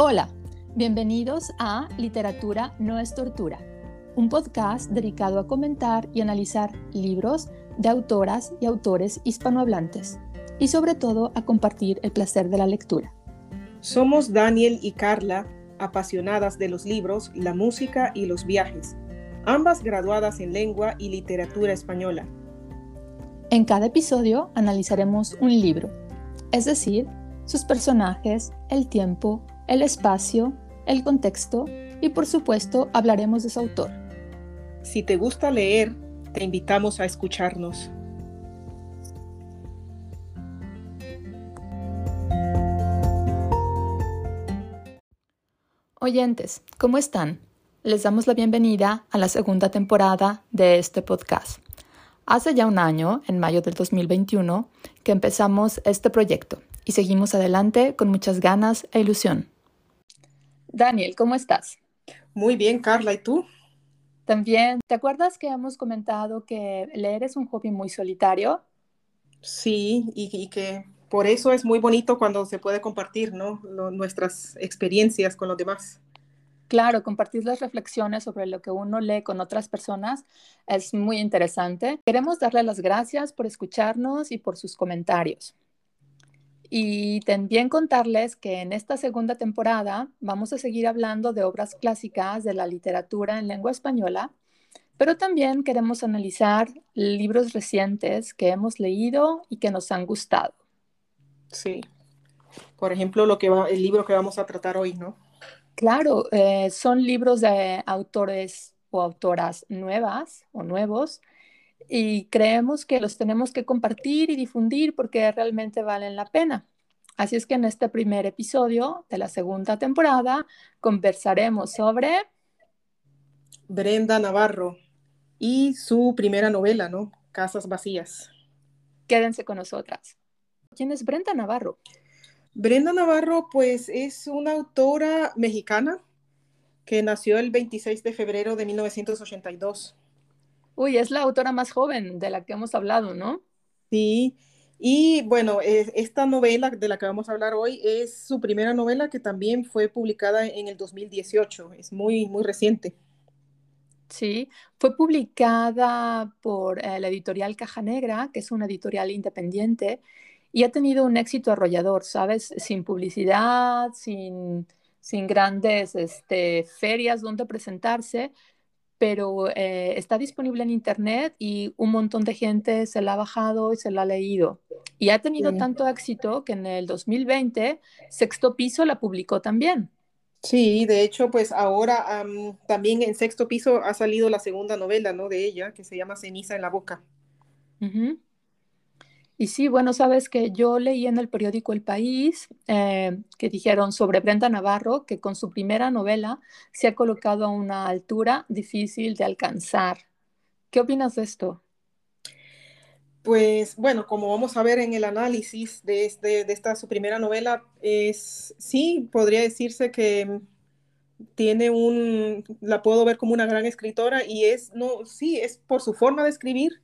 Hola, bienvenidos a Literatura no es tortura, un podcast dedicado a comentar y analizar libros de autoras y autores hispanohablantes y sobre todo a compartir el placer de la lectura. Somos Daniel y Carla, apasionadas de los libros, la música y los viajes, ambas graduadas en lengua y literatura española. En cada episodio analizaremos un libro, es decir, sus personajes, el tiempo, el espacio, el contexto y por supuesto hablaremos de su autor. Si te gusta leer, te invitamos a escucharnos. Oyentes, ¿cómo están? Les damos la bienvenida a la segunda temporada de este podcast. Hace ya un año, en mayo del 2021, que empezamos este proyecto y seguimos adelante con muchas ganas e ilusión. Daniel, ¿cómo estás? Muy bien, Carla, ¿y tú? También, ¿te acuerdas que hemos comentado que leer es un hobby muy solitario? Sí, y, que por eso es muy bonito cuando se puede compartir ¿no? nuestras experiencias con los demás. Claro, compartir las reflexiones sobre lo que uno lee con otras personas es muy interesante. Queremos darle las gracias por escucharnos y por sus comentarios. Y también contarles que en esta segunda temporada vamos a seguir hablando de obras clásicas de la literatura en lengua española, pero también queremos analizar libros recientes que hemos leído y que nos han gustado. Sí. Por ejemplo, lo que va, el libro que vamos a tratar hoy, ¿no? Claro, eh, son libros de autores o autoras nuevas o nuevos y creemos que los tenemos que compartir y difundir porque realmente valen la pena. Así es que en este primer episodio de la segunda temporada conversaremos sobre Brenda Navarro y su primera novela, ¿no? Casas Vacías. Quédense con nosotras. ¿Quién es Brenda Navarro? Brenda Navarro, pues es una autora mexicana que nació el 26 de febrero de 1982. Uy, es la autora más joven de la que hemos hablado, ¿no? Sí, y bueno, esta novela de la que vamos a hablar hoy es su primera novela que también fue publicada en el 2018, es muy, muy reciente. Sí, fue publicada por eh, la editorial Caja Negra, que es una editorial independiente, y ha tenido un éxito arrollador, ¿sabes? Sin publicidad, sin, sin grandes este, ferias donde presentarse, pero eh, está disponible en internet y un montón de gente se la ha bajado y se la ha leído. Y ha tenido tanto éxito que en el 2020 Sexto Piso la publicó también. Sí, de hecho, pues ahora también en Sexto Piso ha salido la segunda novela, ¿no? De ella, que se llama Ceniza en la Boca. Y sí, bueno, sabes que yo leí en el periódico El País eh, que dijeron sobre Brenda Navarro que con su primera novela se ha colocado a una altura difícil de alcanzar. ¿Qué opinas de esto? Pues bueno, como vamos a ver en el análisis de, este, de esta su primera novela, es, sí, podría decirse que tiene un, la puedo ver como una gran escritora y es, no, sí, es por su forma de escribir,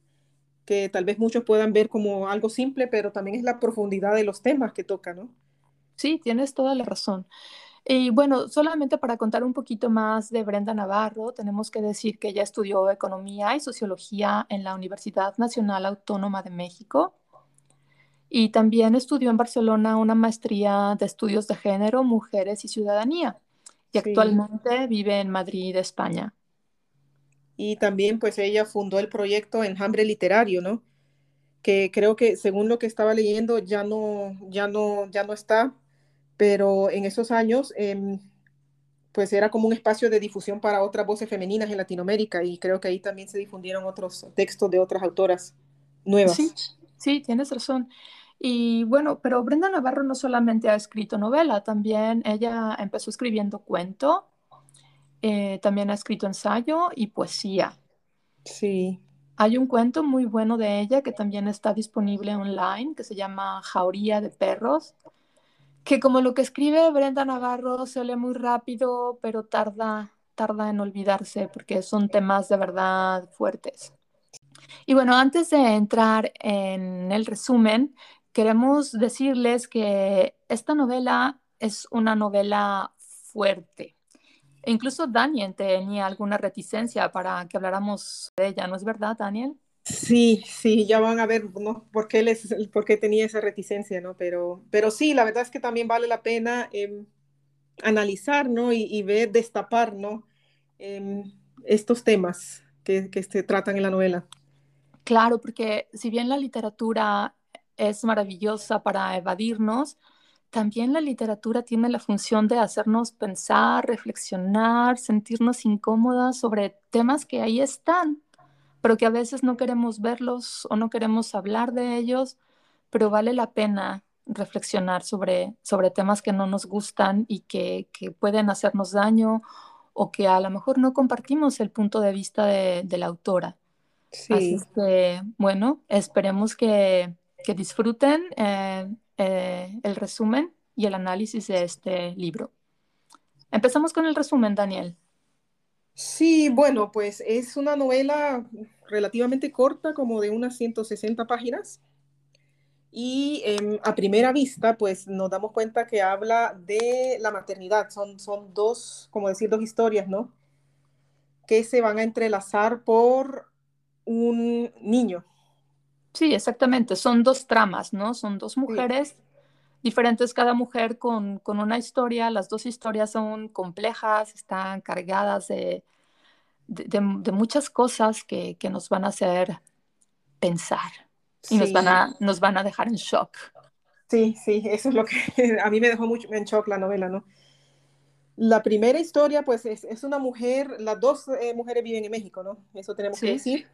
que tal vez muchos puedan ver como algo simple, pero también es la profundidad de los temas que toca, ¿no? Sí, tienes toda la razón. Y bueno, solamente para contar un poquito más de Brenda Navarro, tenemos que decir que ella estudió economía y sociología en la Universidad Nacional Autónoma de México y también estudió en Barcelona una maestría de estudios de género, mujeres y ciudadanía y actualmente vive en Madrid, España y también pues ella fundó el proyecto Enjambre Literario, ¿no? Que creo que según lo que estaba leyendo ya no, ya no, ya no está, pero en esos años em, pues era como un espacio de difusión para otras voces femeninas en Latinoamérica y creo que ahí también se difundieron otros textos de otras autoras nuevas. Sí, sí, tienes razón. Y bueno, pero Brenda Navarro no solamente ha escrito novela, también ella empezó escribiendo cuento eh, también ha escrito ensayo y poesía. Sí. Hay un cuento muy bueno de ella que también está disponible online, que se llama Jauría de Perros, que como lo que escribe Brenda Navarro se lee muy rápido, pero tarda, tarda en olvidarse porque son temas de verdad fuertes. Y bueno, antes de entrar en el resumen, queremos decirles que esta novela es una novela fuerte. Incluso Daniel tenía alguna reticencia para que habláramos de ella, ¿no es verdad, Daniel? Sí, sí, ya van a ver ¿no? por, qué les, por qué tenía esa reticencia, ¿no? Pero, pero sí, la verdad es que también vale la pena eh, analizar, ¿no? Y, y, ver, destapar, ¿no? Eh, estos temas que, que se tratan en la novela. Claro, porque si bien la literatura es maravillosa para evadirnos, también la literatura tiene la función de hacernos pensar, reflexionar, sentirnos incómodas sobre temas que ahí están, pero que a veces no queremos verlos o no queremos hablar de ellos, pero vale la pena reflexionar sobre, sobre temas que no nos gustan y que, que pueden hacernos daño o que a lo mejor no compartimos el punto de vista de, de la autora. Sí. Así que, bueno, esperemos que, que disfruten eh, eh, el resumen y el análisis de este libro. Empezamos con el resumen, Daniel. Sí, bueno, pues es una novela relativamente corta, como de unas 160 páginas. Y eh, a primera vista, pues nos damos cuenta que habla de la maternidad. Son, son dos, como decir, dos historias, ¿no? Que se van a entrelazar por un niño. Sí, exactamente. Son dos tramas, ¿no? Son dos mujeres sí. diferentes, cada mujer con, con, una historia. Las dos historias son complejas, están cargadas de, de, de, de muchas cosas que, que, nos van a hacer pensar y sí. nos, van a, nos van a dejar en shock. Sí, sí, eso es lo que a mí me dejó mucho en shock la novela, ¿no? La primera historia, pues, es, es una mujer, las dos eh, mujeres viven en México, ¿no? Eso tenemos sí. que decir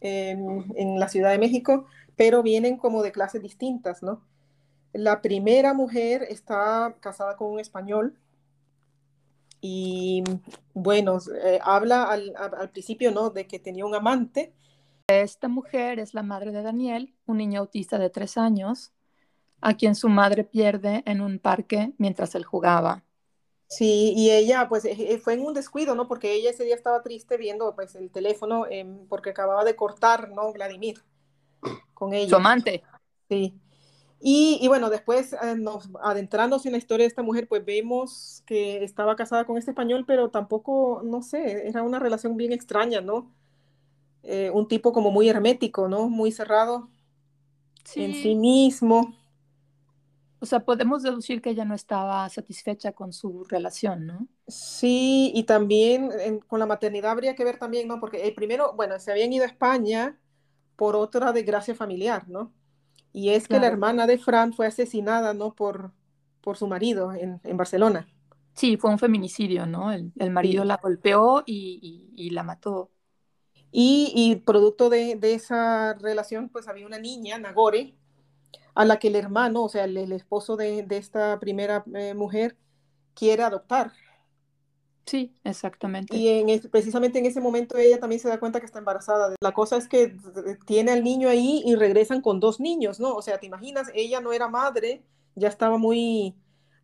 en, la Ciudad de México, pero vienen como de clases distintas, ¿no? La primera mujer está casada con un español y, bueno, eh, habla al, al, principio, ¿no? De que tenía un amante. Esta mujer es la madre de Daniel, un niño autista de tres años, a quien su madre pierde en un parque mientras él jugaba. Sí, y ella pues fue en un descuido, ¿no? Porque ella ese día estaba triste viendo pues el teléfono eh, porque acababa de cortar, ¿no? Vladimir con ella. Su amante. Sí. Y, y bueno, después eh, nos adentrándose en la historia de esta mujer, pues vemos que estaba casada con este español, pero tampoco, no sé, era una relación bien extraña, ¿no? Eh, un tipo como muy hermético, ¿no? Muy cerrado sí. en sí mismo. O sea, podemos deducir que ella no estaba satisfecha con su relación, ¿no? Sí, y también en, con la maternidad habría que ver también, ¿no? Porque el primero, bueno, se habían ido a España por otra desgracia familiar, ¿no? Y es claro. que la hermana de Fran fue asesinada, ¿no? Por, por su marido en, en Barcelona. Sí, fue un feminicidio, ¿no? El, el marido sí. la golpeó y, y, y la mató. Y, y producto de, de, esa relación, pues había una niña, Nagore, a la que el hermano, o sea, el, el esposo de, de, esta primera eh, mujer, quiere adoptar. Sí, exactamente. Y en, precisamente en ese momento ella también se da cuenta que está embarazada. La cosa es que tiene al niño ahí y regresan con dos niños, ¿no? O sea, te imaginas, ella no era madre, ya estaba muy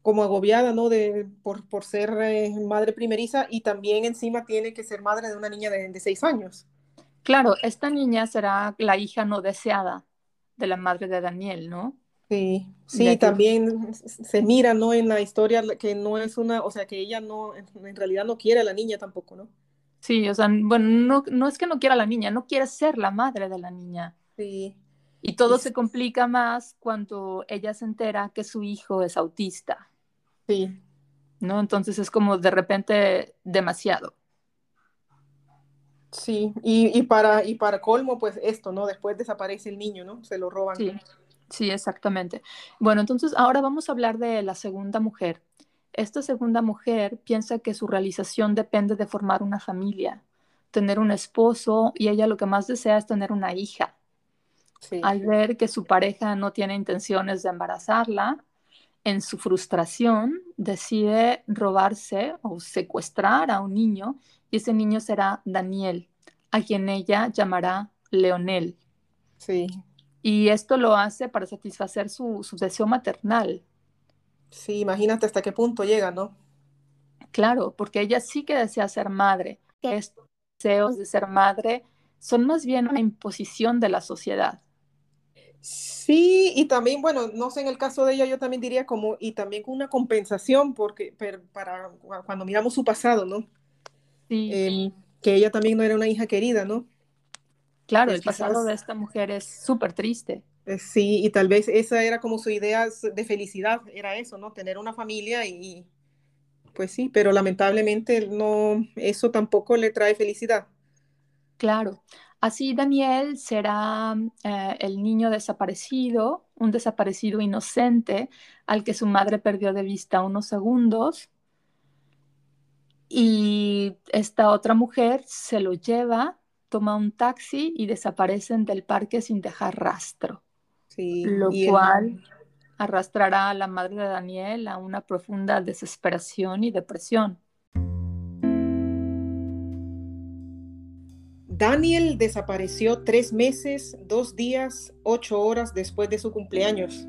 como agobiada, ¿no? De, por, por ser eh, madre primeriza y también encima tiene que ser madre de una niña de, de seis años. Claro, esta niña será la hija no deseada de la madre de Daniel, ¿no? Sí, sí, también se mira, ¿no? En la historia que no es una, o sea, que ella no, en realidad no quiere a la niña tampoco, ¿no? Sí, o sea, bueno, no, no es que no quiera a la niña, no quiere ser la madre de la niña. Sí. Y todo sí. se complica más cuando ella se entera que su hijo es autista. Sí. ¿No? Entonces es como de repente demasiado. Sí, y, y, para, y para colmo, pues esto, ¿no? Después desaparece el niño, ¿no? Se lo roban. Sí. Sí, exactamente. Bueno, entonces ahora vamos a hablar de la segunda mujer. Esta segunda mujer piensa que su realización depende de formar una familia, tener un esposo y ella lo que más desea es tener una hija. Sí. Al ver que su pareja no tiene intenciones de embarazarla, en su frustración decide robarse o secuestrar a un niño y ese niño será Daniel, a quien ella llamará Leonel. Sí. Y esto lo hace para satisfacer su, su, deseo maternal. Sí, imagínate hasta qué punto llega, ¿no? Claro, porque ella sí que desea ser madre. Estos deseos de ser madre son más bien una imposición de la sociedad. Sí, y también, bueno, no sé, en el caso de ella yo también diría como, y también con una compensación, porque para cuando miramos su pasado, ¿no? Sí. Em, que ella también no era una hija querida, ¿no? Claro, pues el pasado de esta mujer es súper triste. Eh, sí, y tal vez esa era como su idea de felicidad, era eso, ¿no? Tener una familia y, pues sí, pero lamentablemente no, eso tampoco le trae felicidad. Claro. Así Daniel será eh, el niño desaparecido, un desaparecido inocente al que su madre perdió de vista unos segundos. Y esta otra mujer se lo lleva, toma un taxi y desaparecen del parque sin dejar rastro. Sí, lo cual arrastrará a la madre de Daniel a una profunda desesperación y depresión. Daniel desapareció tres meses, dos días, ocho horas después de su cumpleaños.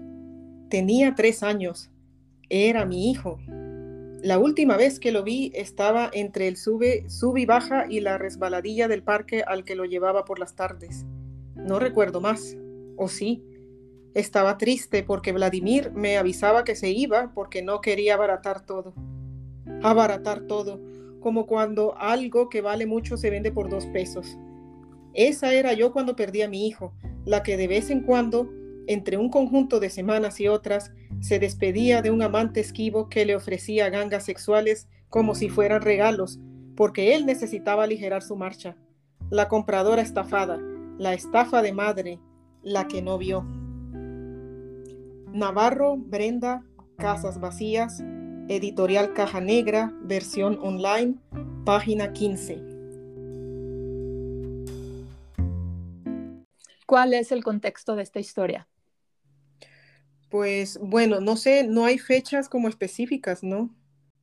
Tenía tres años. Era mi hijo. La última vez que lo vi estaba entre el sube, sub y baja y la resbaladilla del parque al que lo llevaba por las tardes. No recuerdo más. ¿O sí? Estaba triste porque Vladimir me avisaba que se iba porque no quería abaratar todo. Abaratar todo como cuando algo que vale mucho se vende por dos pesos. Esa era yo cuando perdí a mi hijo, la que de vez en cuando, entre un conjunto de semanas y otras, se despedía de un amante esquivo que le ofrecía gangas sexuales como si fueran regalos, porque él necesitaba aligerar su marcha. La compradora estafada, la estafa de madre, la que no vio. Navarro, Brenda, Casas Vacías, Editorial Caja Negra, versión online, página 15. ¿Cuál es el contexto de esta historia? Pues bueno, no sé, no hay fechas como específicas, ¿no?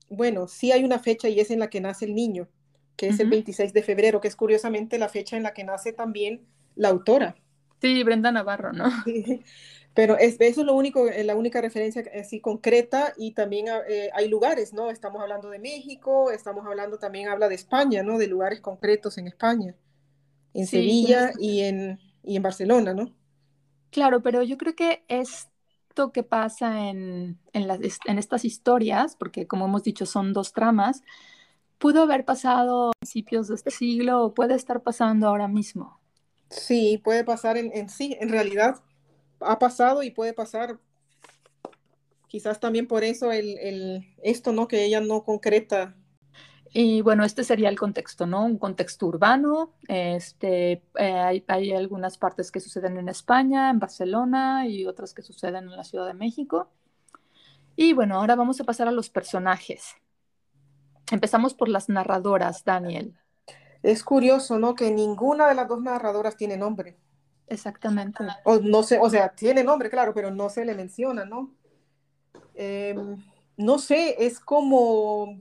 Bueno, sí hay una fecha y es en la que nace el niño, que es el 26 de febrero, que es curiosamente la fecha en la que nace también la autora. Sí, Brenda Navarro, ¿no? Pero es, eso es lo único, eh, la única referencia así concreta y también eh, hay lugares, ¿no? Estamos hablando de México, estamos hablando también, habla de España, ¿no? De lugares concretos en España, en Sevilla y en, y en Barcelona, ¿no? Claro, pero yo creo que esto que pasa en, en, las, en estas historias, porque como hemos dicho son dos tramas, pudo haber pasado a principios de este siglo o puede estar pasando ahora mismo. Sí, puede pasar en, en sí, en realidad ha pasado y puede pasar. Quizás también por eso el, esto, ¿no? Que ella no concreta. Y bueno, este sería el contexto, ¿no? Un contexto urbano. Este, eh, hay, algunas partes que suceden en España, en Barcelona y otras que suceden en la Ciudad de México. Y bueno, ahora vamos a pasar a los personajes. Empezamos por las narradoras, Daniel. Es curioso, ¿no? Que ninguna de las dos narradoras tiene nombre. Exactamente. O no sé, o sea, tiene nombre, claro, pero no se le menciona, ¿no? Em, no sé, es como,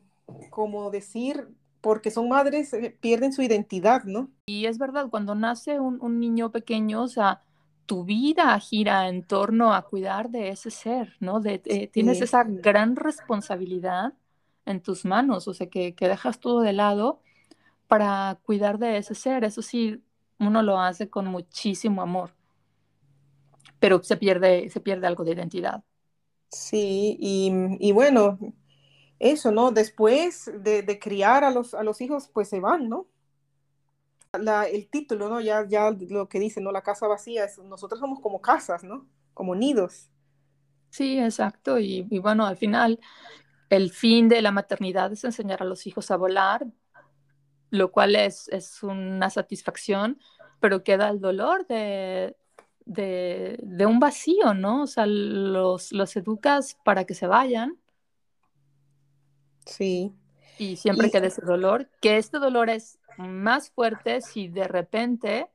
como decir, porque son madres, eh, pierden su identidad, ¿no? Y es verdad, cuando nace un, niño pequeño, o sea, tu vida gira en torno a cuidar de ese ser, ¿no? De, eh, Tienes esa gran responsabilidad en tus manos, o sea, que, que dejas todo de lado para cuidar de ese ser. Eso sí, uno lo hace con muchísimo amor, pero se pierde, se pierde algo de identidad. Sí, y, bueno, eso, ¿no? Después de, criar a los, a los hijos, pues se van, ¿no? La, el título, ¿no? Ya, ya lo que dice, ¿no? La casa vacía, es, nosotros somos como casas, ¿no? Como nidos. Sí, exacto. Y, y, bueno, al final, el fin de la maternidad es enseñar a los hijos a volar, lo cual es, es una satisfacción, pero queda el dolor de, de, de, un vacío, ¿no? O sea, los, los educas para que se vayan. Sí. Y siempre queda ese dolor, que este dolor es más fuerte si de repente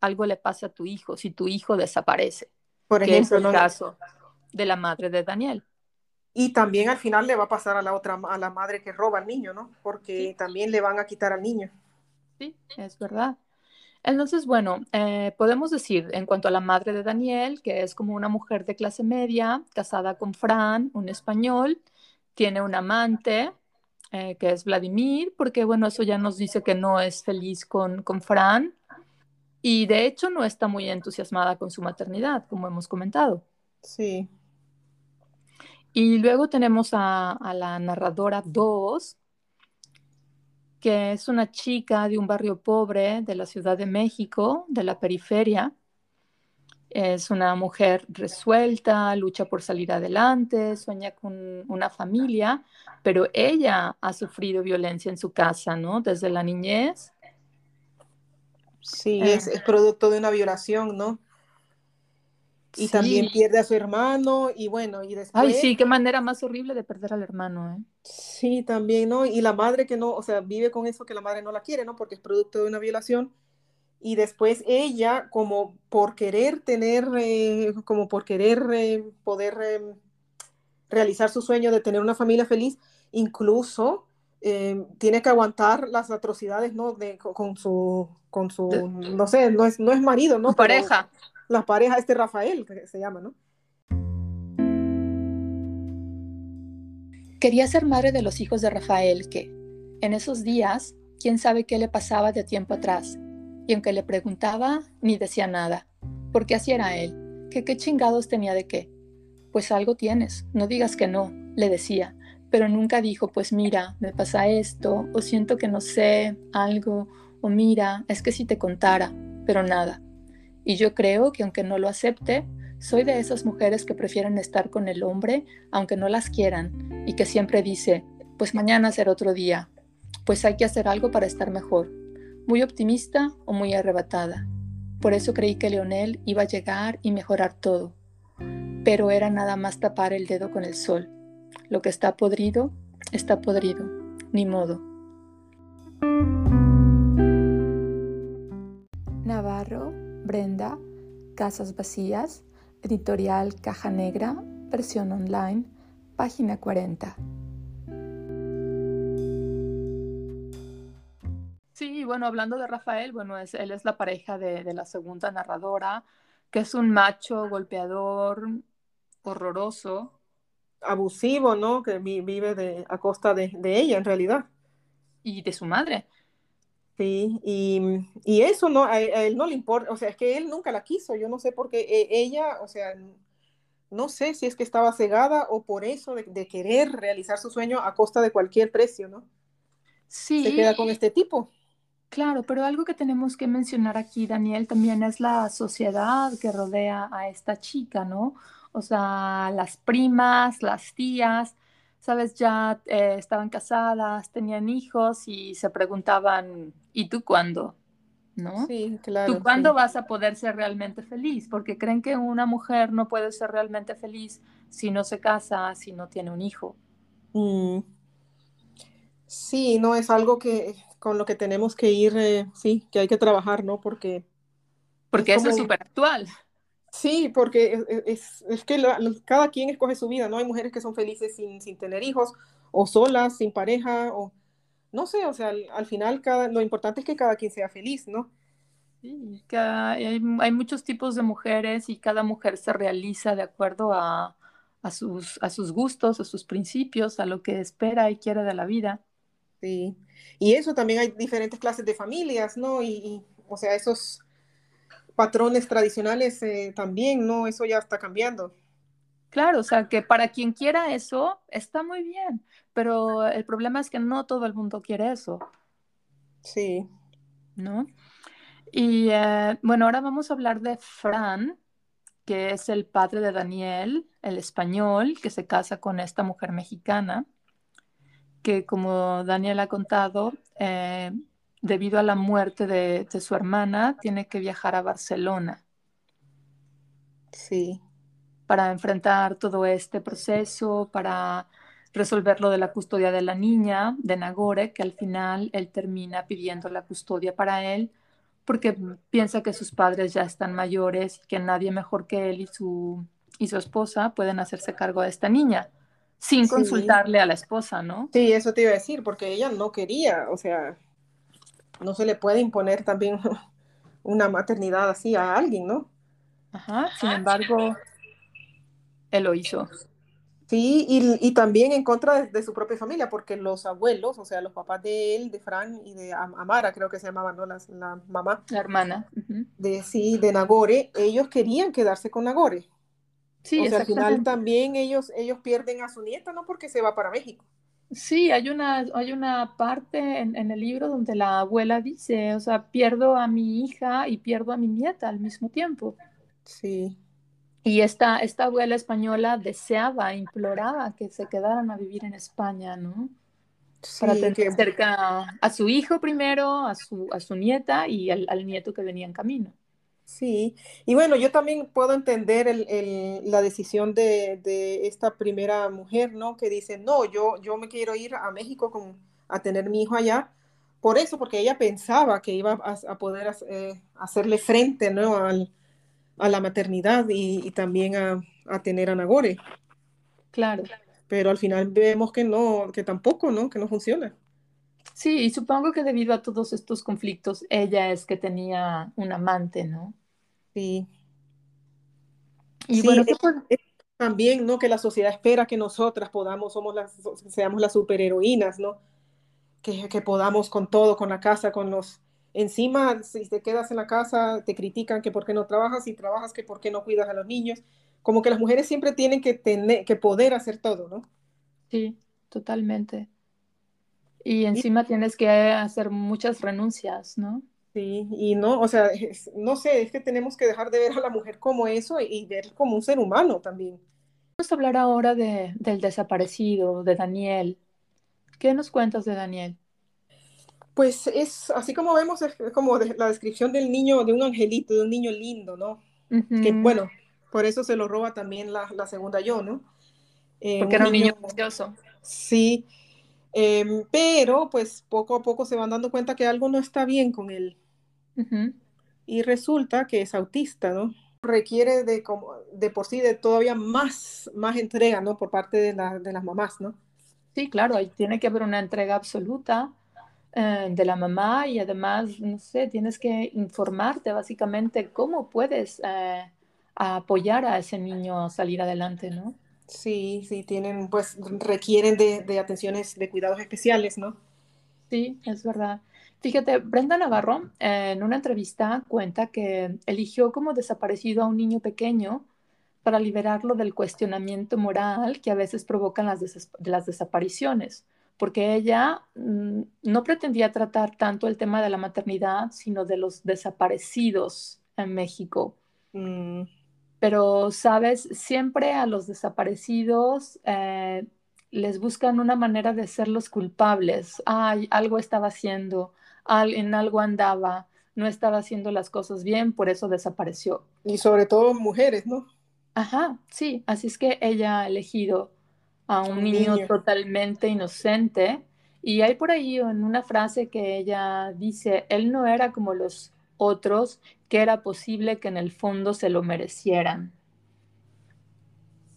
algo le pasa a tu hijo, si tu hijo desaparece. Por ejemplo, es el caso de la madre de Daniel. Y también al final le va a pasar a la otra, a la madre que roba al niño, ¿no? Porque también le van a quitar al niño. Sí, es verdad. Entonces, bueno, eh, podemos decir en cuanto a la madre de Daniel, que es como una mujer de clase media, casada con Fran, un español, tiene un amante, eh, que es Vladimir, porque bueno, eso ya nos dice que no es feliz con, con Fran. Y de hecho no está muy entusiasmada con su maternidad, como hemos comentado. Sí. Y luego tenemos a, a la narradora 2, que es una chica de un barrio pobre de la Ciudad de México, de la periferia. Es una mujer resuelta, lucha por salir adelante, sueña con una familia, pero ella ha sufrido violencia en su casa, ¿no? Desde la niñez. Sí, es, es producto de una violación, ¿no? Y Sí. también pierde a su hermano y bueno, y después... Ay, sí, qué manera más horrible de perder al hermano, ¿eh? Sí, también, ¿no? Y la madre que no, o sea, vive con eso que la madre no la quiere, ¿no? Porque es producto de una violación. Y después ella, como por querer tener, eh, como por querer eh, poder eh, realizar su sueño de tener una familia feliz, incluso tiene que aguantar las atrocidades, ¿no? De, con, con su, con su, no sé, no es, no es marido, ¿no? Su Pero pareja. La pareja, este Rafael, que se llama, ¿no? Quería ser madre de los hijos de Rafael, que, en esos días, quién sabe qué le pasaba de tiempo atrás. Y aunque le preguntaba, ni decía nada. Porque así era él. Que qué chingados tenía de qué. Pues algo tienes, no digas que no, le decía. Pero nunca dijo, pues mira, me pasa esto, o siento que no sé algo, o mira, es que si te contara, pero nada. Y yo creo que aunque no lo acepte, soy de esas mujeres que prefieren estar con el hombre aunque no las quieran y que siempre dice, pues mañana será otro día, pues hay que hacer algo para estar mejor. Muy optimista o muy arrebatada. Por eso creí que Leonel iba a llegar y mejorar todo. Pero era nada más tapar el dedo con el sol. Lo que está podrido, está podrido. Ni modo. Navarro, Brenda, Casas Vacías, Editorial Caja Negra, versión online, página 40. Sí, bueno, hablando de Rafael, bueno, es, él es la pareja de, de la segunda narradora, que es un macho golpeador horroroso. Abusivo, ¿no? Que vi- vive de, a costa de, de ella, en realidad. y de su madre. Sí, y, y eso no, a, a él no le importa, o sea, es que él nunca la quiso, yo no sé por qué eh, ella, o sea, no sé si es que estaba cegada o por eso de, de querer realizar su sueño a costa de cualquier precio, ¿no? Se Sí, queda con este tipo. claro, pero algo que tenemos que mencionar aquí, Daniel, también es la sociedad que rodea a esta chica, ¿no? O sea, las primas, las tías, sabes, ya eh, estaban casadas, tenían hijos y se preguntaban, ¿y tú cuándo? ¿No? Sí, ¿Tú claro, cuándo sí. vas a poder ser realmente feliz? Porque creen que una mujer no puede ser realmente feliz si no se casa, si no tiene un hijo. Mm, sí, no es algo que con lo que tenemos que ir, eh, sí, que hay que trabajar, ¿no? Porque es Porque eso es súper actual. Sí, porque es, es- es que la- la- cada quien escoge su vida, ¿no? Hay mujeres que son felices sin, sin tener hijos, o solas, sin pareja, o no sé, o sea, al, al final cada, lo importante es que cada quien sea feliz, ¿no? Sí, que hay, hay muchos tipos de mujeres y cada mujer se realiza de acuerdo a, a sus, a sus gustos, a sus principios, a lo que espera y quiere de la vida. Sí. Y eso también hay diferentes clases de familias, ¿no? Y, y, o sea, esos patrones tradicionales eh, también, ¿no? Eso ya está cambiando. Claro, o sea, que para quien quiera eso, está muy bien, pero el problema es que no todo el mundo quiere eso, Sí, ¿no? Y eh, bueno, ahora vamos a hablar de Fran, que es el padre de Daniel, el español, que se casa con esta mujer mexicana, que como Daniel ha contado, eh, debido a la muerte de, de su hermana, tiene que viajar a Barcelona. Sí, para enfrentar todo este proceso, para resolver lo de la custodia de la niña, de Nagore, que al final él termina pidiendo la custodia para él porque piensa que sus padres ya están mayores y que nadie mejor que él y su, y su esposa pueden hacerse cargo de esta niña, sin sí, consultarle a la esposa, ¿no? sí, eso te iba a decir, porque ella no quería, o sea, no se le puede imponer también una maternidad así a alguien, ¿no? Ajá, sin embargo, él lo hizo. Sí, y, y también en contra de, de, su propia familia, porque los abuelos, o sea, los papás de él, de Fran y de Amara, creo que se llamaba, ¿no? La, la mamá. La hermana. Uh -huh. De, sí, de Nagore, ellos querían quedarse con Nagore. Sí, o sea, al final también ellos, ellos pierden a su nieta, ¿no? Porque se va para México. Sí, hay una, hay una parte en, en, el libro donde la abuela dice, o sea, pierdo a mi hija y pierdo a mi nieta al mismo tiempo. Sí. Y esta, esta abuela española deseaba, imploraba que se quedaran a vivir en España, ¿no? Sí, Para tener que- cerca a su hijo primero, a su, a su nieta y al, al nieto que venía en camino. Sí. Y bueno, yo también puedo entender el, el- la decisión de, de esta primera mujer, ¿no? Que dice, no, yo, yo me quiero ir a México con, a tener mi hijo allá. Por eso, porque ella pensaba que iba a, a poder eh, hacerle frente, ¿no? Al, a la maternidad y, y también a, a, tener a Nagore. Claro. Pero al final vemos que no, que tampoco, ¿no? Que no funciona. Sí, y supongo que debido a todos estos conflictos, ella es que tenía un amante, ¿no? Sí. Y sí, bueno, es, es también, ¿no? Que la sociedad espera que nosotras podamos, somos las, seamos las superheroínas, ¿no? Que, que podamos con todo, con la casa, con los, encima, si te quedas en la casa, te critican que por qué no trabajas, y trabajas que por qué no cuidas a los niños. Como que las mujeres siempre tienen que tener, que poder hacer todo, ¿no? Sí, totalmente. Y encima tienes que hacer muchas renuncias, ¿no? Sí, y no, o sea, es, no sé, es que tenemos que dejar de ver a la mujer como eso y, y ver como un ser humano también. Vamos a hablar ahora de, del desaparecido, de Daniel. ¿Qué nos cuentas de Daniel? Pues es, así como vemos, es como de, la descripción del niño, de un angelito, de un niño lindo, ¿no? Uh -huh. Que bueno, por eso se lo roba también la, la segunda yo, ¿no? Eh, Porque un era un niño precioso. Sí, eh, pero pues poco a poco se van dando cuenta que algo no está bien con él. Uh -huh. Y resulta que es autista, ¿no? Requiere de, como, de por sí de todavía más, más entrega, ¿no? Por parte de, la, de las mamás, ¿no? Sí, claro, ahí tiene que haber una entrega absoluta eh, de la mamá y además, no sé, tienes que informarte básicamente cómo puedes eh, apoyar a ese niño a salir adelante, ¿no? Sí, sí, tienen, pues requieren de, de, atenciones, de cuidados especiales, ¿no? Sí, es verdad. Fíjate, Brenda Navarro eh, en una entrevista cuenta que eligió como desaparecido a un niño pequeño para liberarlo del cuestionamiento moral que a veces provocan las, des las desapariciones, porque ella mmm, no pretendía tratar tanto el tema de la maternidad, sino de los desaparecidos en México. Mm. Pero, sabes, siempre a los desaparecidos eh, les buscan una manera de ser los culpables. Ay, algo estaba haciendo, en algo andaba, no estaba haciendo las cosas bien, por eso desapareció. Y sobre todo mujeres, ¿no? Ajá, sí, así es que ella ha elegido a un, un niño, niño totalmente inocente. Y hay por ahí en una frase que ella dice, él no era como los otros que era posible que en el fondo se lo merecieran.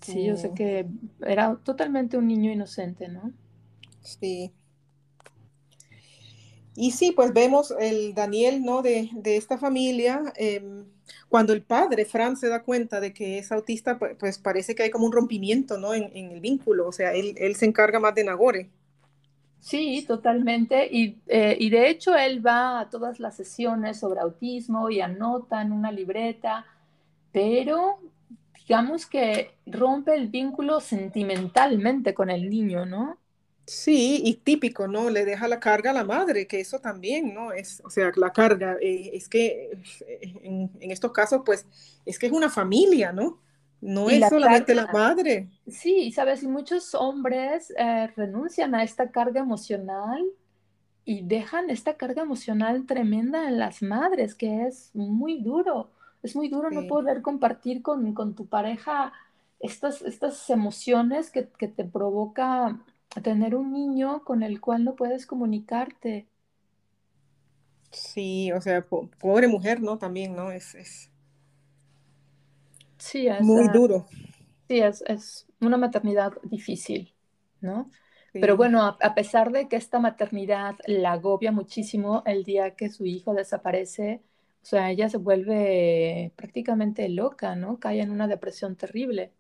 Sí, sí, yo sé que era totalmente un niño inocente, ¿no? Sí. Y sí, pues vemos el Daniel, ¿no? De, de esta familia. Eh, cuando el padre, Fran, se da cuenta de que es autista, pues, pues parece que hay como un rompimiento, ¿no? En, en el vínculo. O sea, él, él, se encarga más de Nagore. Sí, totalmente. Y, eh, y, de hecho él va a todas las sesiones sobre autismo y anota en una libreta, pero digamos que rompe el vínculo sentimentalmente con el niño, ¿no? Sí, y típico, ¿no? Le deja la carga a la madre, que eso también, ¿no? Es, o sea, la carga, eh, es que eh, en, en, estos casos, pues, es que es una familia, ¿no? No y es solamente carga, la madre. Sí, sabes, y muchos hombres eh, renuncian a esta carga emocional y dejan esta carga emocional tremenda en las madres, que es muy duro. Es muy duro sí. no poder compartir con, con tu pareja estas, estas emociones que, que, te provoca tener un niño con el cual no puedes comunicarte. Sí, o sea, po pobre mujer, ¿no? También, ¿no? Es, es... Sí, es, muy uh, duro. Sí, es, es, una maternidad difícil, ¿no? Sí. Pero bueno, a, a, pesar de que esta maternidad la agobia muchísimo el día que su hijo desaparece, o sea, ella se vuelve prácticamente loca, ¿no? Cae en una depresión terrible.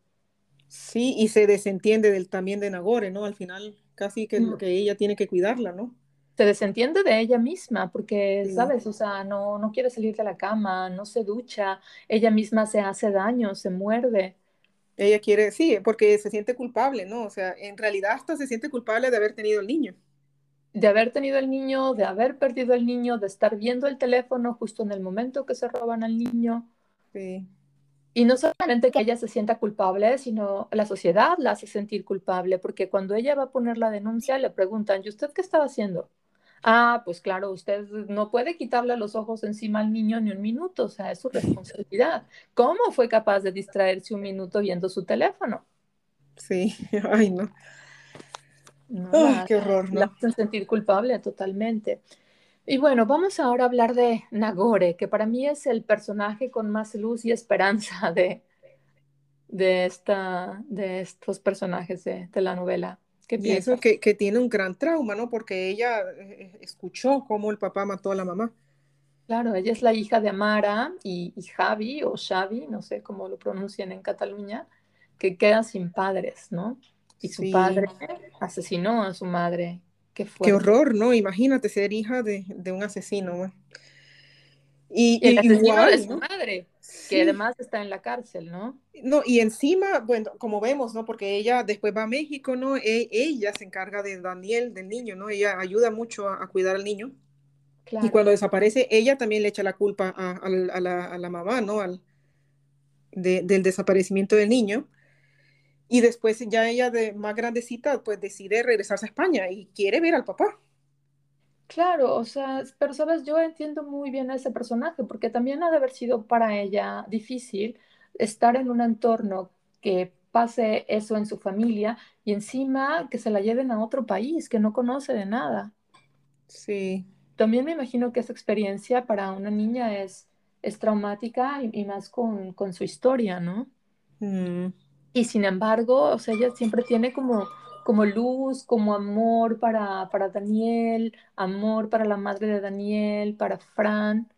Sí, y se desentiende del, también de Nagore, ¿no? Al final casi que, Mm. que ella tiene que cuidarla, ¿no? Se desentiende de ella misma porque, Sí. ¿sabes? O sea, no, no quiere salir de la cama, no se ducha, ella misma se hace daño, se muerde. Ella quiere, sí, porque se siente culpable, ¿no? O sea, en realidad hasta se siente culpable de haber tenido el niño. De haber tenido el niño, de haber perdido el niño, de estar viendo el teléfono justo en el momento que se roban al niño. Sí, Y no solamente que ella se sienta culpable, sino la sociedad la hace sentir culpable, porque cuando ella va a poner la denuncia le preguntan, ¿y usted qué estaba haciendo? Ah, pues claro, usted no puede quitarle los ojos encima al niño ni un minuto, o sea, es su responsabilidad. ¿Cómo fue capaz de distraerse un minuto viendo su teléfono? sí, ay, no. No, Ay, la, qué horror, la ¿no? hacen sentir culpable totalmente. Y bueno, vamos ahora a hablar de Nagore, que para mí es el personaje con más luz y esperanza de, de, esta, de estos personajes de, de la novela. ¿Qué Y eso que, que tiene un gran trauma, ¿no? Porque ella eh, escuchó cómo el papá mató a la mamá. Claro, ella es la hija de Amara y, y Javi o Xavi, no sé cómo lo pronuncian en Cataluña, que queda sin padres, ¿no? Y su Sí, padre asesinó a su madre. Qué horror, ¿no? Imagínate ser hija de, de un asesino, ¿no? Y, Y el y asesino de igual, su ¿no? madre, que además está en la cárcel, ¿no? no, y encima, bueno, como vemos, ¿no? Porque ella después va a México, ¿no? E- ella se encarga de Daniel, del niño, ¿no? Ella ayuda mucho a, a cuidar al niño. Y Claro. cuando desaparece, ella también le echa la culpa a, la, a la- a la mamá, ¿no? Al, de- del desaparecimiento del niño. Y después ya ella de más grandecita, pues decide regresarse a España y quiere ver al papá. Claro, o sea, pero sabes, yo entiendo muy bien a ese personaje, porque también ha de haber sido para ella difícil estar en un entorno que pase eso en su familia y encima que se la lleven a otro país que no conoce de nada. Sí, También me imagino que esa experiencia para una niña es, es traumática y, y más con, con su historia, ¿no? mm, Y sin embargo, o sea, ella siempre tiene como, como luz, como amor para, para Daniel, amor para la madre de Daniel, para Fran,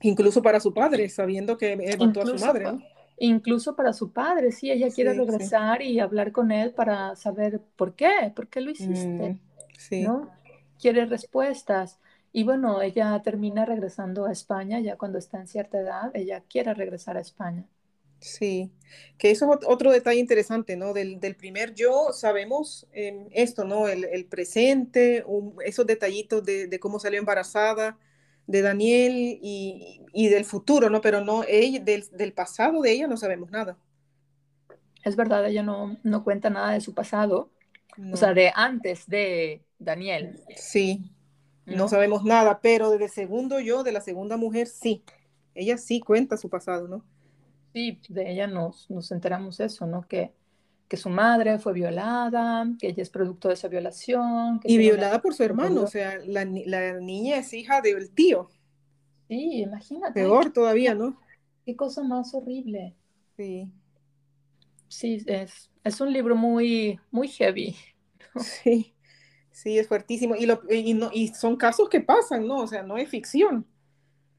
incluso para su padre, sabiendo que mató a su madre, incluso para su padre, sí, ella quiere Sí, sí. regresar y hablar con él para saber por qué, por qué lo hiciste, Mm, sí, ¿no? Quiere respuestas. Y bueno, ella termina regresando a España, ya cuando está en cierta edad, ella quiere regresar a España. Sí. Que eso es ot- otro detalle interesante, ¿no? Del, del primer yo sabemos em, esto, ¿no? El, el presente, un- esos detallitos de, de cómo salió embarazada de Daniel y, y del futuro, ¿no? Pero no, ella, del, del pasado de ella no sabemos nada. Es verdad, ella no, no cuenta nada de su pasado, o sea, No, de antes de Daniel, sí, no ¿no? sabemos nada, pero del segundo yo, de la segunda mujer, sí. Ella sí cuenta su pasado, ¿no? Sí, de ella nos, nos enteramos eso, ¿no? Que, que su madre fue violada, que ella es producto de esa violación, que Y una violada por su hermano, o sea, la, la niña es hija del tío, Sí, imagínate, peor todavía, ¿no? qué cosa más horrible. Sí, Sí, es, es un libro muy, muy heavy. ¿no? sí, sí, es fuertísimo. Y, lo, y, no, y son casos que pasan, ¿no? O sea, no es ficción.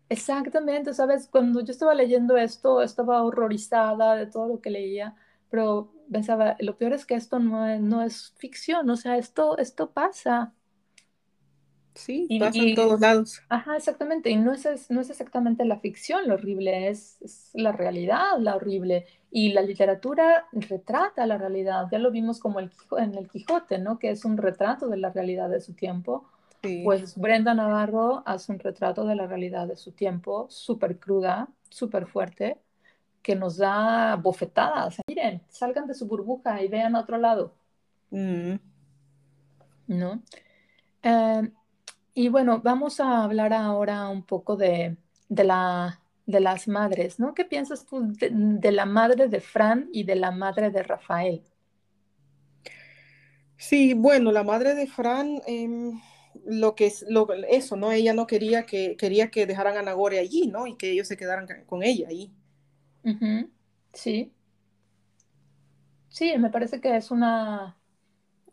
Exactamente, ¿sabes? Cuando yo estaba leyendo esto, estaba horrorizada de todo lo que leía, pero pensaba, lo peor es que esto no es, no es ficción, o sea, esto, esto pasa. Sí, Y, pasa en todos lados. ajá, exactamente, y no es, no es exactamente la ficción lo horrible, es, es la realidad la horrible. Y la literatura retrata la realidad, ya lo vimos como el, en el Quijote, ¿no? Que es un retrato de la realidad de su tiempo. Sí, Pues Brenda Navarro hace un retrato de la realidad de su tiempo, súper cruda, súper fuerte, que nos da bofetadas. Miren, salgan de su burbuja y vean a otro lado, mm, ¿no? Eh, y bueno, vamos a hablar ahora un poco de, de la, de las madres, ¿no? ¿Qué piensas tú de, de la madre de Fran y de la madre de Rafael? Sí, bueno, la madre de Fran, em, lo que es, lo, eso, ¿no? Ella no quería que, quería que dejaran a Nagore allí, ¿no? Y que ellos se quedaran con ella ahí. Ujú, Sí, sí, me parece que es una,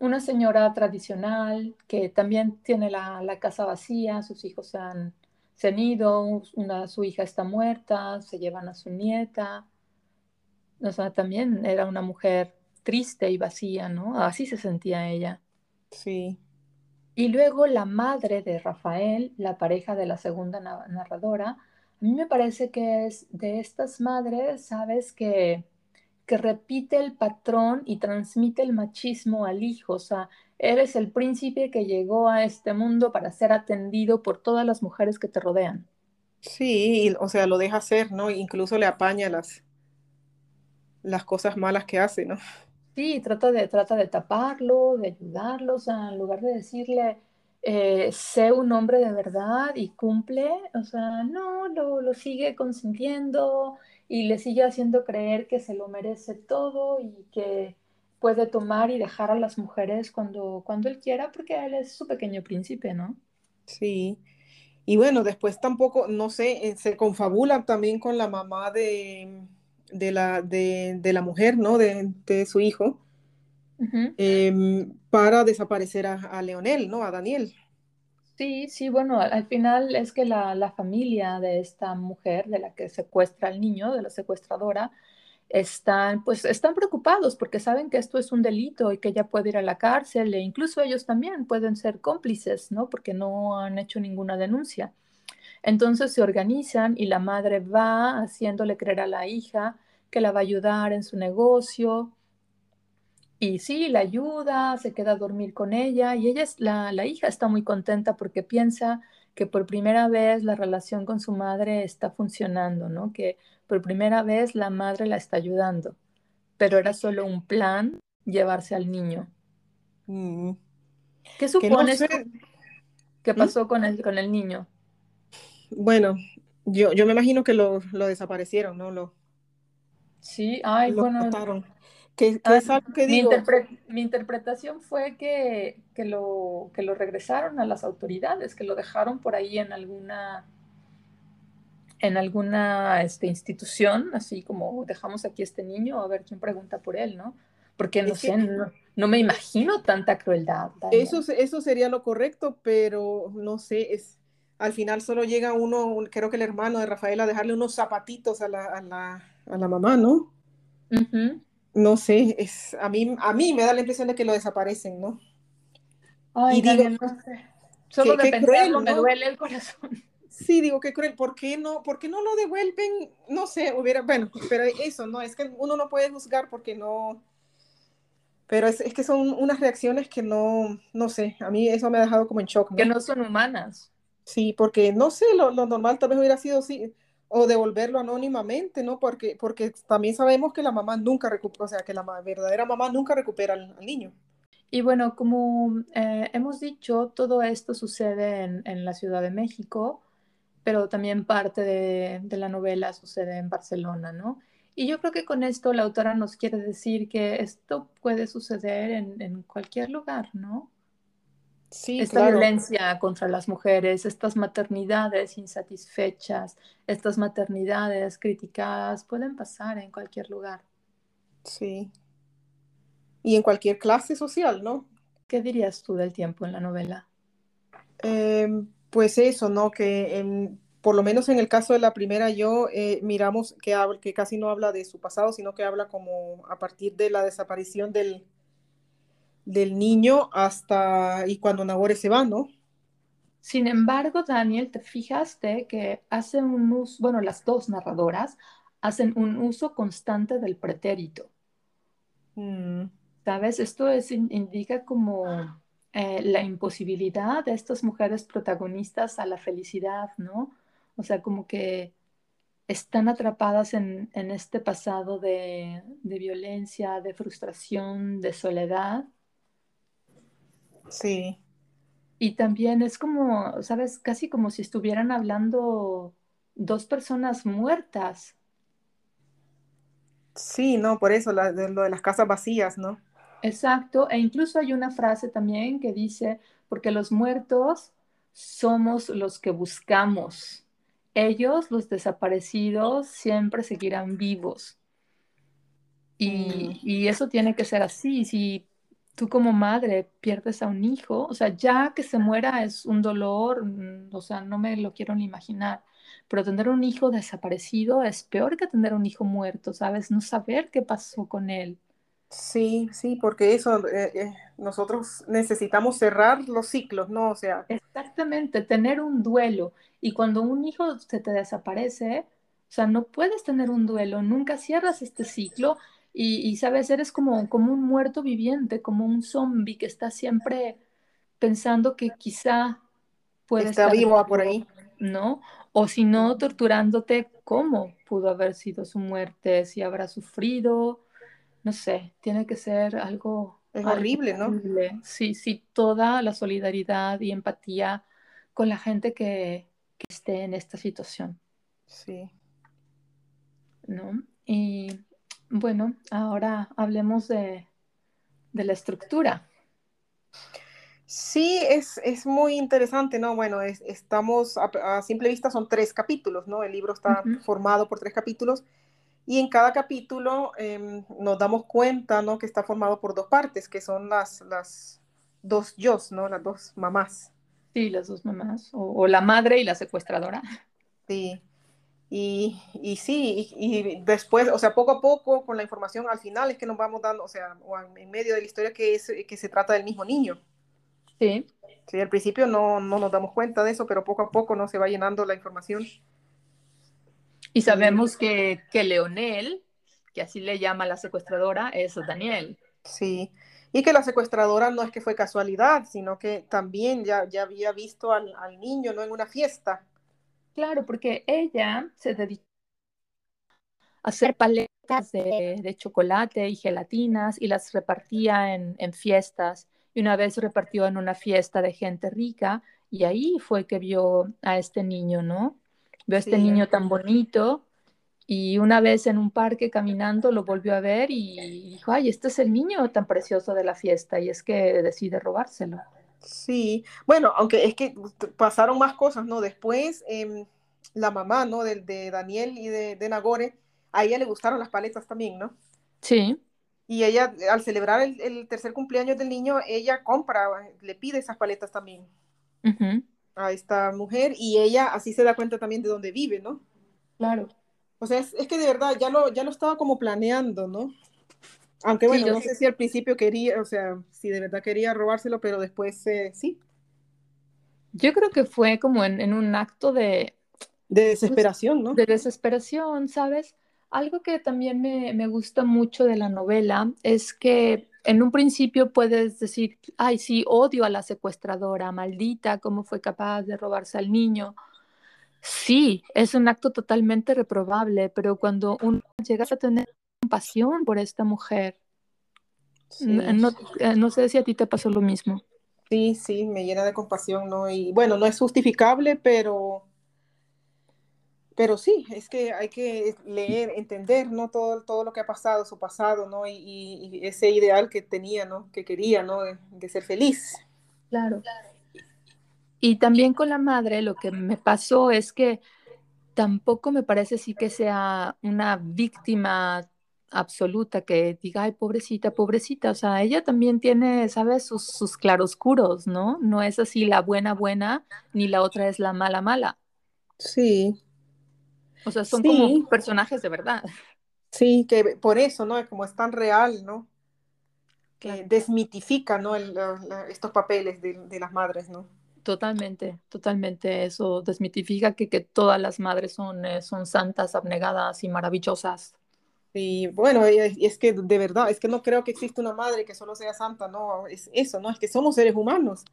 una señora tradicional que también tiene la, la casa vacía, sus hijos se han, se han ido, una, su hija está muerta, se llevan a su nieta. O sea, también era una mujer triste y vacía, ¿no? Así se sentía ella. Sí. Y luego la madre de Rafael, la pareja de la segunda narradora, a mí me parece que es de estas madres, ¿sabes? Que, que repite el patrón y transmite el machismo al hijo. O sea, eres el príncipe que llegó a este mundo para ser atendido por todas las mujeres que te rodean. Sí, o sea, lo deja hacer, ¿no? Incluso le apaña las, las cosas malas que hace, ¿no? Sí, trata de, trata de taparlo, de ayudarlo, o sea, en lugar de decirle, eh, sé un hombre de verdad y cumple, o sea, no, lo, lo sigue consintiendo y le sigue haciendo creer que se lo merece todo y que puede tomar y dejar a las mujeres cuando, cuando él quiera, porque él es su pequeño príncipe, ¿no? Sí. Y bueno, después tampoco, no sé, eh, se confabula también con la mamá de, de la, de, la mujer, ¿no? De, su hijo, em, para desaparecer a, Leonel, ¿no? A Daniel. Sí, sí, bueno, al, final es que la, familia de esta mujer, de la que secuestra al niño, de la secuestradora, están, pues, están preocupados porque saben que esto es un delito y que ella puede ir a la cárcel e incluso ellos también pueden ser cómplices, ¿no? Porque no han hecho ninguna denuncia. Entonces se organizan y la madre va haciéndole creer a la hija que la va a ayudar en su negocio. Y sí, la ayuda, se queda a dormir con ella y ella es la, la hija está muy contenta porque piensa que por primera vez la relación con su madre está funcionando, ¿no? Que por primera vez la madre la está ayudando, pero era solo un plan llevarse al niño. Mm. ¿Qué supones que, ¿Mm? pasó con, el, con el niño? Bueno, yo, yo me imagino que lo, desaparecieron, ¿no? Lo, sí, ay, bueno. ¿Qué, ah, es algo que mi, digo? mi interpretación fue que, que, lo, que lo regresaron a las autoridades, que lo dejaron por ahí en alguna en alguna este, institución, así como dejamos aquí a este niño a ver quién pregunta por él, ¿no? Porque no sé, no, me imagino tanta crueldad. Eso, eso sería lo correcto, pero no sé, es, al final solo llega uno, creo que el hermano de Rafael, a dejarle unos zapatitos a la, a la, a la mamá, ¿no? No sé, es, a, mí, a mí me da la impresión de que lo desaparecen, ¿no? Ay, y digo, no sé. Solo de pensarlo me duele el corazón. Sí, digo, qué cruel, ¿por qué no, por qué no lo devuelven? No sé, hubiera, bueno, pero eso, ¿no? Es que uno no puede juzgar porque no, pero es, es, que son unas reacciones que no, no sé, a mí eso me ha dejado como en shock. ¿no? Que no son humanas. Sí, porque no sé, lo, normal tal vez hubiera sido sí, o devolverlo anónimamente, ¿no? Porque, porque también sabemos que la mamá nunca recupera, o sea, que la verdadera mamá nunca recupera al, niño. Y bueno, como eh, hemos dicho, todo esto sucede en, en la Ciudad de México pero también parte de, la novela sucede en Barcelona, ¿no? Y yo creo que con esto la autora nos quiere decir que esto puede suceder en, cualquier lugar, ¿no? Sí, Esta violencia contra las mujeres, estas maternidades insatisfechas, estas maternidades criticadas, pueden pasar en cualquier lugar. Sí. Y en cualquier clase social, ¿no? ¿Qué dirías tú del tiempo en la novela? Eh, pues eso, ¿no? Que por lo menos en el caso de la primera, yo eh, miramos que, que casi no habla de su pasado, sino que habla como a partir de la desaparición del, del niño hasta y cuando Nagore se va, ¿no? Sin embargo, Daniel, te fijaste que hacen un uso, bueno, las dos narradoras hacen un uso constante del pretérito. Mm. ¿Sabes? Esto es, indica como eh, la imposibilidad de estas mujeres protagonistas a la felicidad, ¿no? O sea, como que están atrapadas en, este pasado de, violencia, de frustración, de soledad. Sí. Y también es como, ¿sabes? Casi como si estuvieran hablando dos personas muertas. Sí, no, por eso, lo de las casas vacías, ¿no? Exacto, e incluso hay una frase también que dice, porque los muertos somos los que buscamos. Ellos, los desaparecidos, siempre seguirán vivos. Y, mm. eso tiene que ser así. Si tú como madre pierdes a un hijo, o sea, ya que se muera es un dolor, mm, o sea, no me lo quiero ni imaginar. Pero tener un hijo desaparecido es peor que tener un hijo muerto, ¿sabes? No saber qué pasó con él. Sí, sí, porque eso, eh, eh, nosotros necesitamos cerrar los ciclos, ¿no? O sea, Exactamente, tener un duelo. Y cuando un hijo se te desaparece, o sea, no puedes tener un duelo, nunca cierras este ciclo y, y, sabes, eres como, como un muerto viviente, como un zombie que está siempre pensando que quizá puede está estar vivo por ahí. ¿no? O si no, torturándote cómo pudo haber sido su muerte, si habrá sufrido, no sé, tiene que ser algo, Es algo horrible, ¿no? horrible. Sí, sí, toda la solidaridad y empatía con la gente que, que esté en esta situación, Sí. ¿no? Y bueno, ahora hablemos de, de la estructura. Sí, es, es muy interesante, ¿no? Bueno, es, estamos, a, a, simple vista son tres capítulos, ¿no? El libro Uh está -huh. formado por tres capítulos y en cada capítulo eh, nos damos cuenta, ¿no? Que está formado por dos partes, que son las, las dos yo, ¿no? Las dos mamás. Sí, las dos mamás, o, o la madre y la secuestradora. Sí, y, y sí, y, y, después, o sea, poco a poco, con la información al final es que nos vamos dando, o sea, o en medio de la historia que, es, que se trata del mismo niño. Sí. Sí, al principio no, no nos damos cuenta de eso, pero poco a poco no se va llenando la información. Y sabemos que, que Leonel, que así le llama la secuestradora, es Daniel. Sí, y que la secuestradora no es que fue casualidad, sino que también ya, ya había visto al, al niño, ¿no? En una fiesta. Claro, porque ella se dedicó a hacer paletas de, de, chocolate y gelatinas y las repartía en, en, fiestas. Y una vez repartió en una fiesta de gente rica y ahí fue que vio a este niño, ¿no? Vio a este sí. niño tan bonito y una vez en un parque caminando lo volvió a ver y dijo, ay, este es el niño tan precioso de la fiesta y es que decide robárselo. Sí, bueno, aunque es que pasaron más cosas, ¿no? Después, eh, la mamá, ¿no? De, de, Daniel y de, de Nagore, a ella le gustaron las paletas también, ¿no? Sí. Y ella, al celebrar el, el tercer cumpleaños del niño, ella compra, le pide esas paletas también uh -huh. a esta mujer y ella así se da cuenta también de dónde vive, ¿no? Claro. O sea, es, es que de verdad ya lo, ya lo estaba como planeando, ¿no? Aunque bueno, sí, no sé si al principio quería, o sea, si de verdad quería robárselo, pero después eh, sí. Yo creo que fue como en, en un acto de... De desesperación, ¿no? De desesperación, ¿sabes? Algo que también me, me, gusta mucho de la novela es que en un principio puedes decir, ay, sí, odio a la secuestradora, maldita, cómo fue capaz de robarse al niño. Sí, es un acto totalmente reprobable, pero cuando uno llega a tener compasión por esta mujer, sí. no, eh, no, sé si a ti te pasó lo mismo. Sí, sí, me llena de compasión, ¿no? Y bueno, no es justificable, pero pero sí, es que hay que leer, entender, ¿no? Todo, todo lo que ha pasado, su pasado, ¿no? Y, y, y ese ideal que tenía, ¿no? Que quería, ¿no? De, de, ser feliz. Claro. Y también con la madre, lo que me pasó es que tampoco me parece sí que sea una víctima absoluta que diga, ay, pobrecita, pobrecita. O sea, ella también tiene, ¿sabes? Sus, sus claroscuros, ¿no? No es así la buena, buena, ni la otra es la mala, mala. Sí, o sea, son sí. como personajes de verdad. Sí, que por eso, ¿no? Como es tan real, ¿no? Claro. Que desmitifica, ¿no? El, la, estos papeles de, de, las madres, ¿no? Totalmente, totalmente. Eso desmitifica que, que todas las madres son, eh, son santas, abnegadas y maravillosas. Y bueno, es que de verdad, es que no creo que exista una madre que solo sea santa, no, es eso, ¿no? Es que somos seres humanos.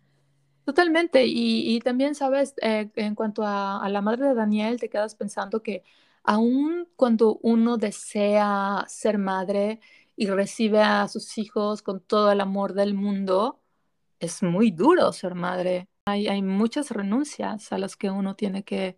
Totalmente. Y, también, sabes, eh, en cuanto a, a, la madre de Daniel, te quedas pensando que aun cuando uno desea ser madre y recibe a sus hijos con todo el amor del mundo, es muy duro ser madre. Hay, hay muchas renuncias a las que uno tiene que,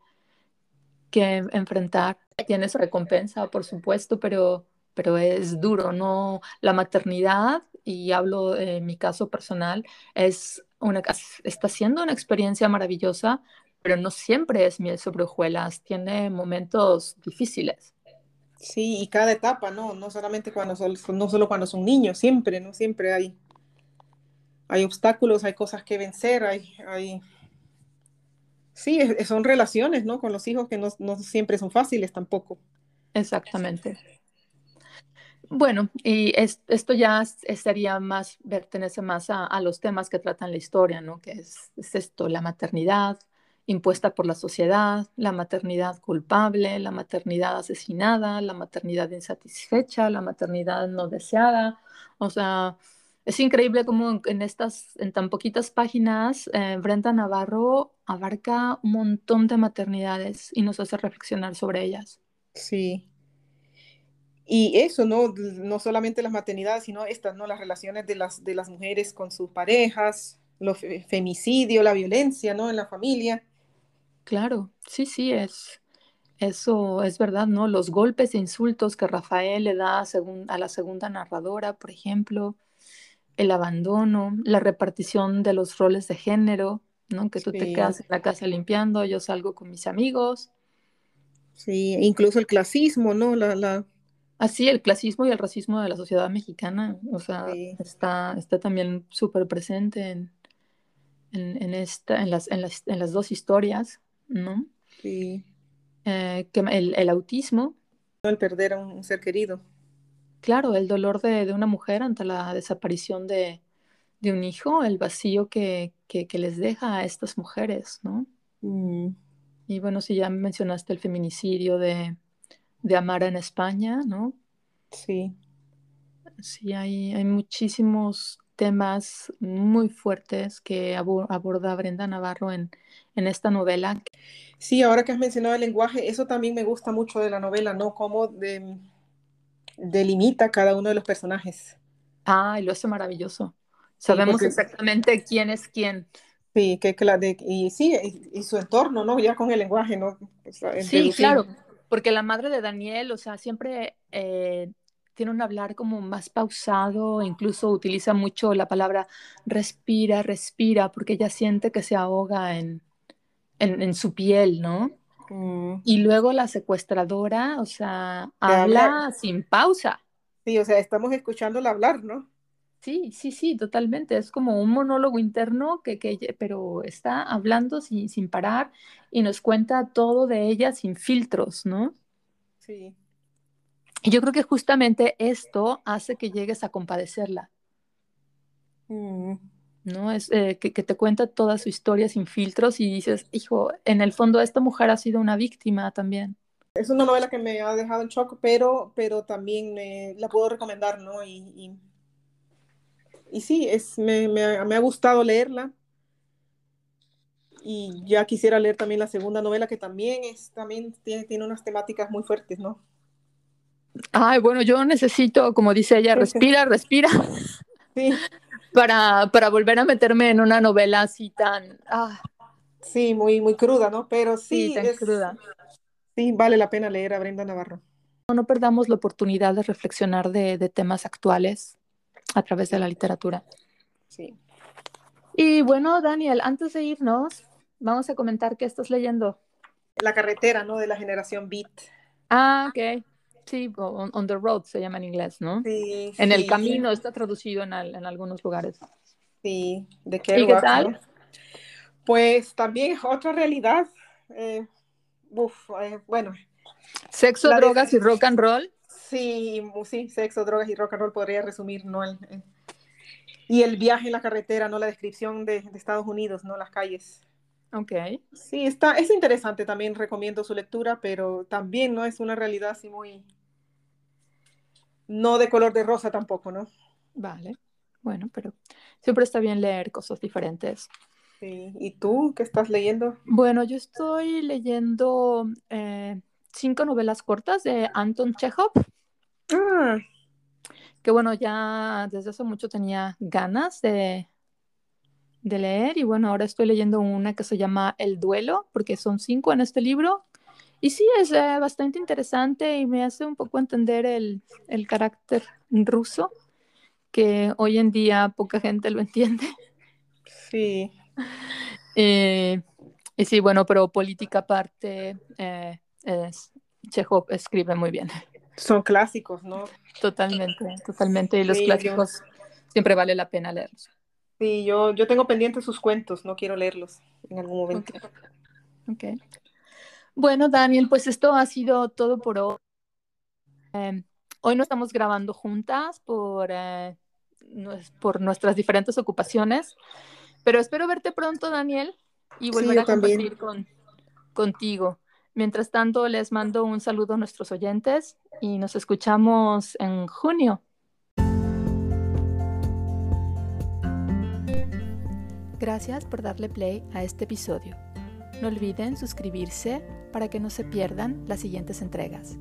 que enfrentar. Tienes recompensa, por supuesto, pero, pero es duro, ¿no? La maternidad, y hablo en mi caso personal, es una, está siendo una experiencia maravillosa, pero no siempre es miel sobre hojuelas, tiene momentos difíciles. Sí, y cada etapa, ¿no? No solamente cuando son, no solo cuando son niños, siempre, ¿no? Siempre hay, hay obstáculos, hay cosas que vencer, hay, hay... Sí, son relaciones, ¿no? Con los hijos que no, siempre son fáciles tampoco. Exactamente. Bueno, y esto ya sería más, pertenece más a, los temas que tratan la historia, ¿no? Que es, esto, la maternidad impuesta por la sociedad, la maternidad culpable, la maternidad asesinada, la maternidad insatisfecha, la maternidad no deseada. O sea, es increíble cómo en estas, en tan poquitas páginas, eh, Brenda Navarro abarca un montón de maternidades y nos hace reflexionar sobre ellas. Sí, y eso, ¿no? No solamente las maternidades, sino estas, ¿no? Las relaciones de las, de las mujeres con sus parejas, los femicidio, la violencia, ¿no? En la familia. Claro, sí, sí, es, eso es verdad, ¿no? Los golpes e insultos que Rafael le da a, a la segunda narradora, por ejemplo, el abandono, la repartición de los roles de género, ¿no? Que tú te quedas en la casa limpiando, yo salgo con mis amigos. Sí, incluso el clasismo, ¿no? La, la, Así, el clasismo y el racismo de la sociedad mexicana, o sea, está, está también súper presente en, en, esta, en, las, en, las, en las dos historias, ¿no? Sí. Eh, que el, el, autismo. El perder a un ser querido. Claro, el dolor de, de una mujer ante la desaparición de, de un hijo, el vacío que, que, que, les deja a estas mujeres, ¿no? Mm. Y bueno, si ya mencionaste el feminicidio de, de Amara en España, ¿no? Sí. Sí, hay, hay muchísimos temas muy fuertes que aborda Brenda Navarro en, en esta novela. Sí, ahora que has mencionado el lenguaje, eso también me gusta mucho de la novela, ¿no? Cómo delimita cada uno de los personajes. Ah, y lo hace maravilloso. Sabemos exactamente quién es quién. Sí, que, de, y sí, y, su entorno, ¿no? Ya con el lenguaje, ¿no? sí, claro porque la madre de Daniel, o sea, siempre eh, tiene un hablar como más pausado, incluso utiliza mucho la palabra respira, respira, porque ella siente que se ahoga en, en, su piel, ¿no? Mm. Y luego la secuestradora, o sea, habla sin pausa. Sí, o sea, estamos escuchándola hablar, ¿no? Sí, sí, sí, totalmente. Es como un monólogo interno que, que pero está hablando sin, sin parar y nos cuenta todo de ella sin filtros, ¿no? Sí. Y yo creo que justamente esto hace que llegues a compadecerla. Mm. ¿No? Es eh, que, que, te cuenta toda su historia sin filtros y dices, hijo, en el fondo esta mujer ha sido una víctima también. Es una novela que me ha dejado en shock, pero, pero también la puedo recomendar, ¿no? y y sí, es, me, me, ha gustado leerla. Y ya quisiera leer también la segunda novela, que también, es, también tiene, tiene unas temáticas muy fuertes, ¿no? Ay, bueno, yo necesito, como dice ella, respira, respira. Sí. Para, para volver a meterme en una novela así tan... Ah. Sí, muy, muy cruda, ¿no? Pero sí, es, cruda. Sí, vale la pena leer a Brenda Navarro. No, no perdamos la oportunidad de reflexionar de, de temas actuales a través de la literatura. Sí. Y bueno, Daniel, antes de irnos, vamos a comentar qué estás leyendo. La carretera, ¿no? De la generación Beat. Ah, ok. Sí, on, the road se llama en inglés, ¿no? Sí. En el camino está traducido en, en, algunos lugares. Sí, de qué ¿Y qué tal? Pues también otra realidad. Eh, uf, eh, bueno. Sexo, drogas y rock and roll. Sí, sí, sexo, drogas y rock and roll podría resumir, ¿no? El, y el viaje en la carretera, ¿no? La descripción de, Estados Unidos, ¿no? Las calles. Ok. Sí, está, es interesante, también recomiendo su lectura, pero también no es una realidad así muy, no de color de rosa tampoco, ¿no? Vale, bueno, pero siempre está bien leer cosas diferentes. Sí, ¿y tú qué estás leyendo? Bueno, yo estoy leyendo eh, cinco novelas cortas de Anton Chekhov. Ah. Que bueno, ya desde hace mucho tenía ganas de, de leer y bueno, ahora estoy leyendo una que se llama El Duelo, porque son cinco en este libro. Y sí, es eh, bastante interesante y me hace un poco entender el, el carácter ruso, que hoy en día poca gente lo entiende. Sí. Eh, y sí, bueno, pero política aparte, eh, es, Chekhov escribe muy bien. Son clásicos, ¿no? Totalmente, totalmente. Y los clásicos siempre vale la pena leerlos. Sí, yo, yo tengo pendientes sus cuentos, no quiero leerlos en algún momento. Okay. Bueno, Daniel, pues esto ha sido todo por hoy. Em, Hoy no estamos grabando juntas por, eh, por nuestras diferentes ocupaciones, pero espero verte pronto, Daniel, y volver a compartir con, contigo. Mientras tanto, les mando un saludo a nuestros oyentes y nos escuchamos en junio. Gracias por darle play a este episodio. No olviden suscribirse para que no se pierdan las siguientes entregas.